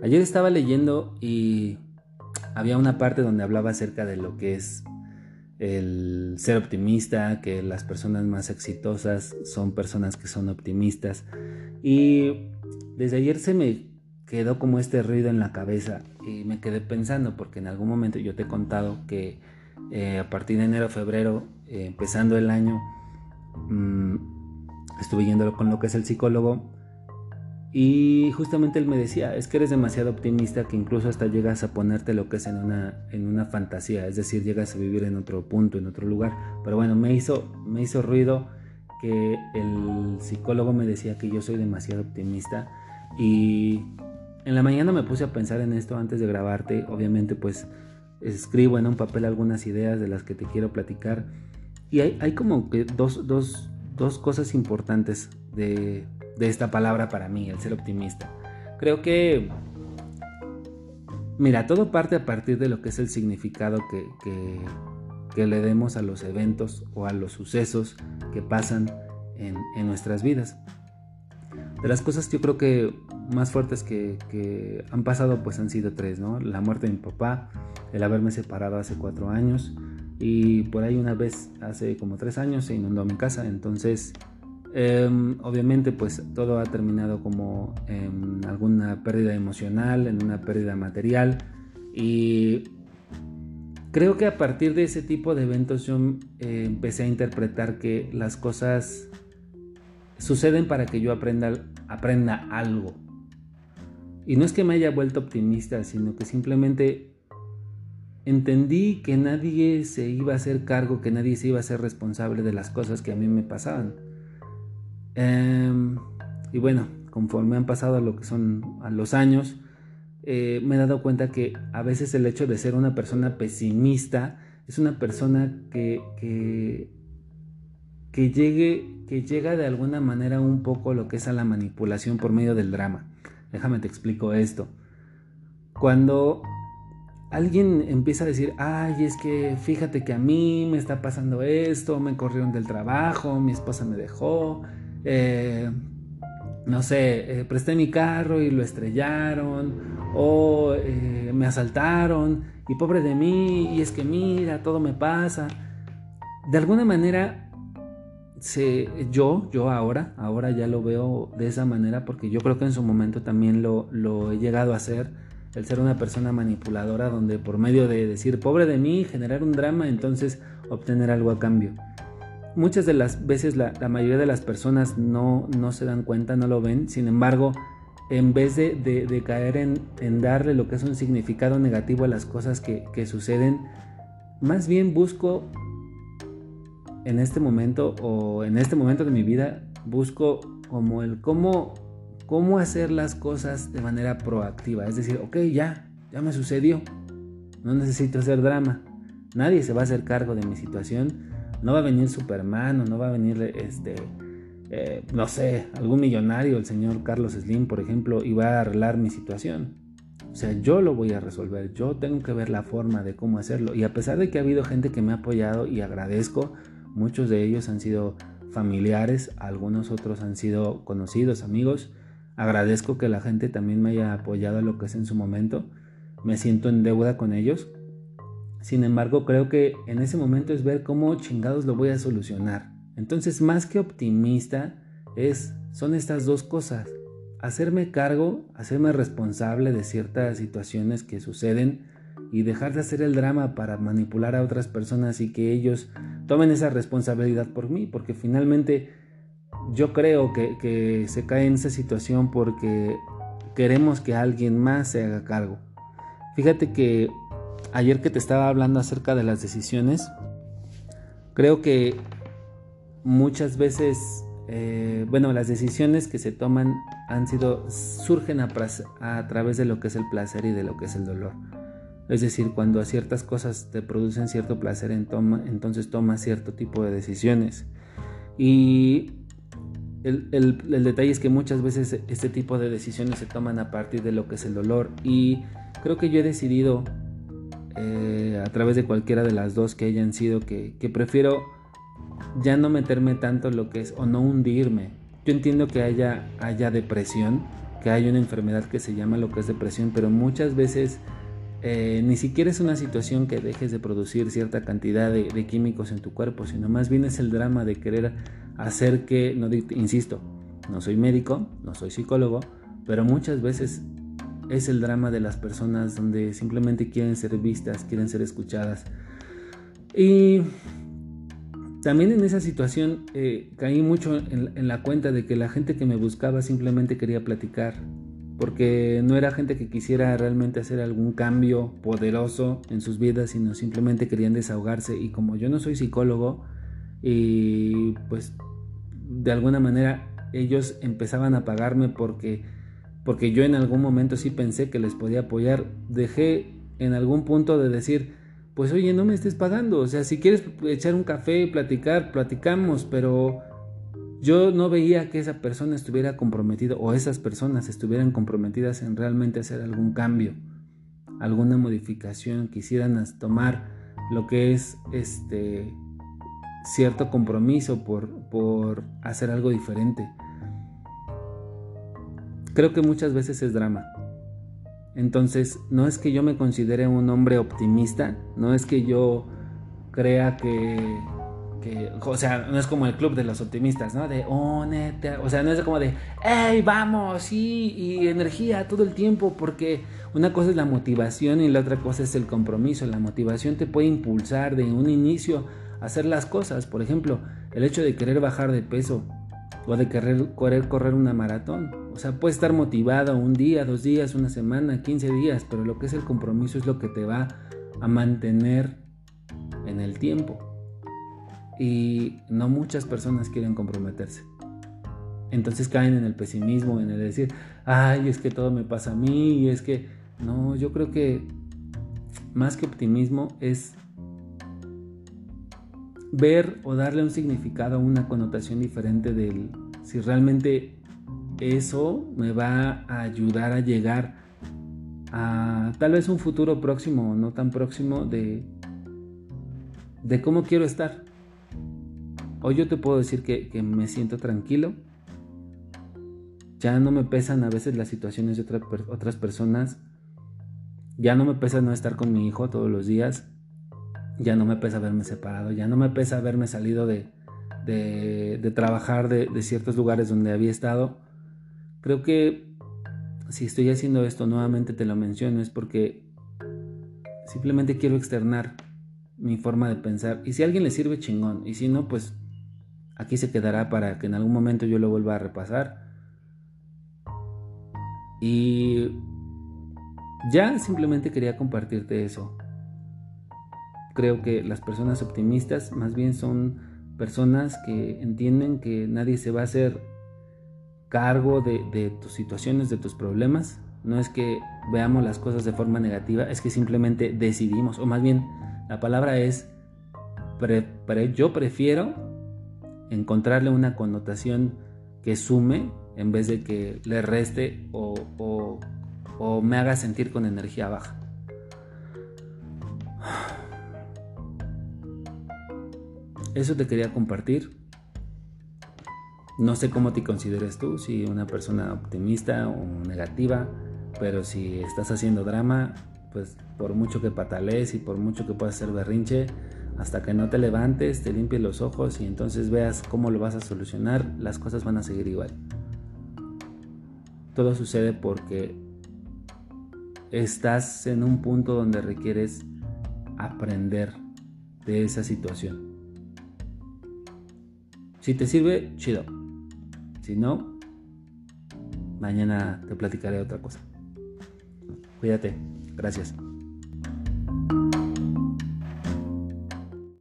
Ayer estaba leyendo y había una parte donde hablaba acerca de lo que es el ser optimista, que las personas más exitosas son personas que son optimistas. Y desde ayer se me quedó como este ruido en la cabeza y me quedé pensando porque en algún momento yo te he contado que eh, a partir de enero, febrero, eh, empezando el año, mm, estuve yendo con lo que es el psicólogo y justamente él me decía, es que eres demasiado optimista que incluso hasta llegas a ponerte lo que es en una, en una fantasía, es decir, llegas a vivir en otro punto, en otro lugar. Pero bueno, me hizo, me hizo ruido que el psicólogo me decía que yo soy demasiado optimista y en la mañana me puse a pensar en esto antes de grabarte, obviamente pues escribo en un papel algunas ideas de las que te quiero platicar y hay, como que dos, dos, dos cosas importantes de de esta palabra para mí, el ser optimista. Creo que, mira, todo parte a partir de lo que es el significado que, que, le demos a los eventos o a los sucesos que pasan en, en nuestras vidas. De las cosas yo creo que más fuertes que, que, han pasado pues han sido tres, ¿no? La muerte de mi papá, el haberme separado hace cuatro años y por ahí una vez hace como tres años se inundó mi casa, entonces Em, obviamente pues todo ha terminado como en alguna pérdida emocional, en una pérdida material y creo que a partir de ese tipo de eventos yo eh, empecé a interpretar que las cosas suceden para que yo aprenda, aprenda algo. Y no es que me haya vuelto optimista, sino que simplemente entendí que nadie se iba a hacer cargo, que nadie se iba a ser responsable de las cosas que a mí me pasaban. Em, y bueno, conforme han pasado lo que son los años, eh, me he dado cuenta que a veces el hecho de ser una persona pesimista es una persona que, que, que, llegue, que llega de alguna manera un poco lo que es a la manipulación por medio del drama. Déjame te explico esto. Cuando alguien empieza a decir, ay, es que fíjate que a mí me está pasando esto, me corrieron del trabajo, mi esposa me dejó, eh, no sé, eh, presté mi carro y lo estrellaron, o eh, me asaltaron, y pobre de mí, y es que mira, todo me pasa. De alguna manera, yo, yo ahora, ahora ya lo veo de esa manera, porque yo creo que en su momento también lo, lo he llegado a hacer, el ser una persona manipuladora, donde por medio de decir, pobre de mí, generar un drama, entonces obtener algo a cambio. Muchas de las veces la, mayoría de las personas no, no, se dan cuenta, no lo ven, sin embargo, en vez de, caer en, darle lo que es un significado negativo a las cosas que, suceden, más bien busco en este momento o en este momento de mi vida, busco como el cómo, cómo hacer las cosas de manera proactiva, es decir, ok, ya, ya me sucedió, no necesito hacer drama, nadie se va a hacer cargo de mi situación, no va a venir Superman o no va a venir este, eh, no sé, algún millonario, el señor Carlos Slim, por ejemplo, y va a arreglar mi situación. O sea, yo lo voy a resolver, yo tengo que ver la forma de cómo hacerlo. Y a pesar de que ha habido gente que me ha apoyado y agradezco, muchos de ellos han sido familiares, algunos otros han sido conocidos, amigos. Agradezco que la gente también me haya apoyado a lo que es en su momento. Me siento en deuda con ellos, sin embargo, creo que en ese momento es ver cómo chingados lo voy a solucionar. Entonces, más que optimista, es, son estas dos cosas. Hacerme cargo, hacerme responsable de ciertas situaciones que suceden y dejar de hacer el drama para manipular a otras personas y que ellos tomen esa responsabilidad por mí, porque finalmente yo creo que, se cae en esa situación porque queremos que alguien más se haga cargo. Fíjate que ayer que te estaba hablando acerca de las decisiones, creo que muchas veces, eh, bueno, las decisiones que se toman han sido, surgen a, a, través de lo que es el placer y de lo que es el dolor. Es decir, cuando a ciertas cosas te producen cierto placer, en toma, entonces tomas cierto tipo de decisiones. Y el, detalle es que muchas veces este tipo de decisiones se toman a partir de lo que es el dolor y creo que yo he decidido eh, a través de cualquiera de las dos que hayan sido que, que prefiero ya no meterme tanto en lo que es o no hundirme. Yo entiendo que haya, haya depresión, que hay una enfermedad que se llama lo que es depresión, pero muchas veces eh, ni siquiera es una situación que dejes de producir cierta cantidad de, químicos en tu cuerpo, sino más bien es el drama de querer hacer que, no, insisto, no soy médico, no soy psicólogo, pero muchas veces es el drama de las personas donde simplemente quieren ser vistas, quieren ser escuchadas. Y también en esa situación eh, caí mucho en, la cuenta de que la gente que me buscaba simplemente quería platicar, porque no era gente que quisiera realmente hacer algún cambio poderoso en sus vidas, sino simplemente querían desahogarse. Y como yo no soy psicólogo, y pues de alguna manera ellos empezaban a pagarme porque, porque yo en algún momento sí pensé que les podía apoyar, dejé en algún punto de decir, pues oye, no me estés pagando. O sea, si quieres echar un café, platicar, platicamos, pero yo no veía que esa persona estuviera comprometida o esas personas estuvieran comprometidas en realmente hacer algún cambio, alguna modificación, quisieran tomar lo que es este cierto compromiso por, por hacer algo diferente. Creo que muchas veces es drama. Entonces, no es que yo me considere un hombre optimista, no es que yo crea que, o sea, no es como el club de los optimistas, ¿no? De, oh, neta, o sea, no es como de, hey, vamos, sí, y energía todo el tiempo, porque una cosa es la motivación y la otra cosa es el compromiso. La motivación te puede impulsar de un inicio a hacer las cosas, por ejemplo, el hecho de querer bajar de peso o de querer, correr una maratón. O sea, puedes estar motivado un día, dos días, una semana, 15 días, pero lo que es el compromiso es lo que te va a mantener en el tiempo. Y no muchas personas quieren comprometerse. Entonces caen en el pesimismo, en el decir, ay, es que todo me pasa a mí, y es que, no, yo creo que más que optimismo es ver o darle un significado, una connotación diferente del si realmente eso me va a ayudar a llegar a tal vez un futuro próximo o no tan próximo de, de cómo quiero estar. Hoy yo te puedo decir que, que me siento tranquilo. Ya no me pesan a veces las situaciones de otras personas. Ya no me pesa no estar con mi hijo todos los días ya no me pesa haberme separado, ya no me pesa haberme salido de, de, trabajar de, de, ciertos lugares donde había estado. Creo que si estoy haciendo esto nuevamente te lo menciono es porque simplemente quiero externar mi forma de pensar y si a alguien le sirve chingón y si no pues aquí se quedará para que en algún momento yo lo vuelva a repasar. Y ya simplemente quería compartirte eso creo que las personas optimistas más bien son personas que entienden que nadie se va a hacer cargo de, tus situaciones, de tus problemas. No es que veamos las cosas de forma negativa, es que simplemente decidimos, o más bien la palabra es, yo prefiero encontrarle una connotación que sume en vez de que le reste o me haga sentir con energía baja. Eso te quería compartir. No sé cómo te consideres tú, si una persona optimista o negativa, pero si estás haciendo drama, pues por mucho que patalees y por mucho que puedas hacer berrinche, hasta que no te levantes, te limpies los ojos y entonces veas cómo lo vas a solucionar, las cosas van a seguir igual. Todo sucede porque estás en un punto donde requieres aprender de esa situación. Si te sirve, chido. Si no, mañana te platicaré otra cosa. Cuídate. Gracias.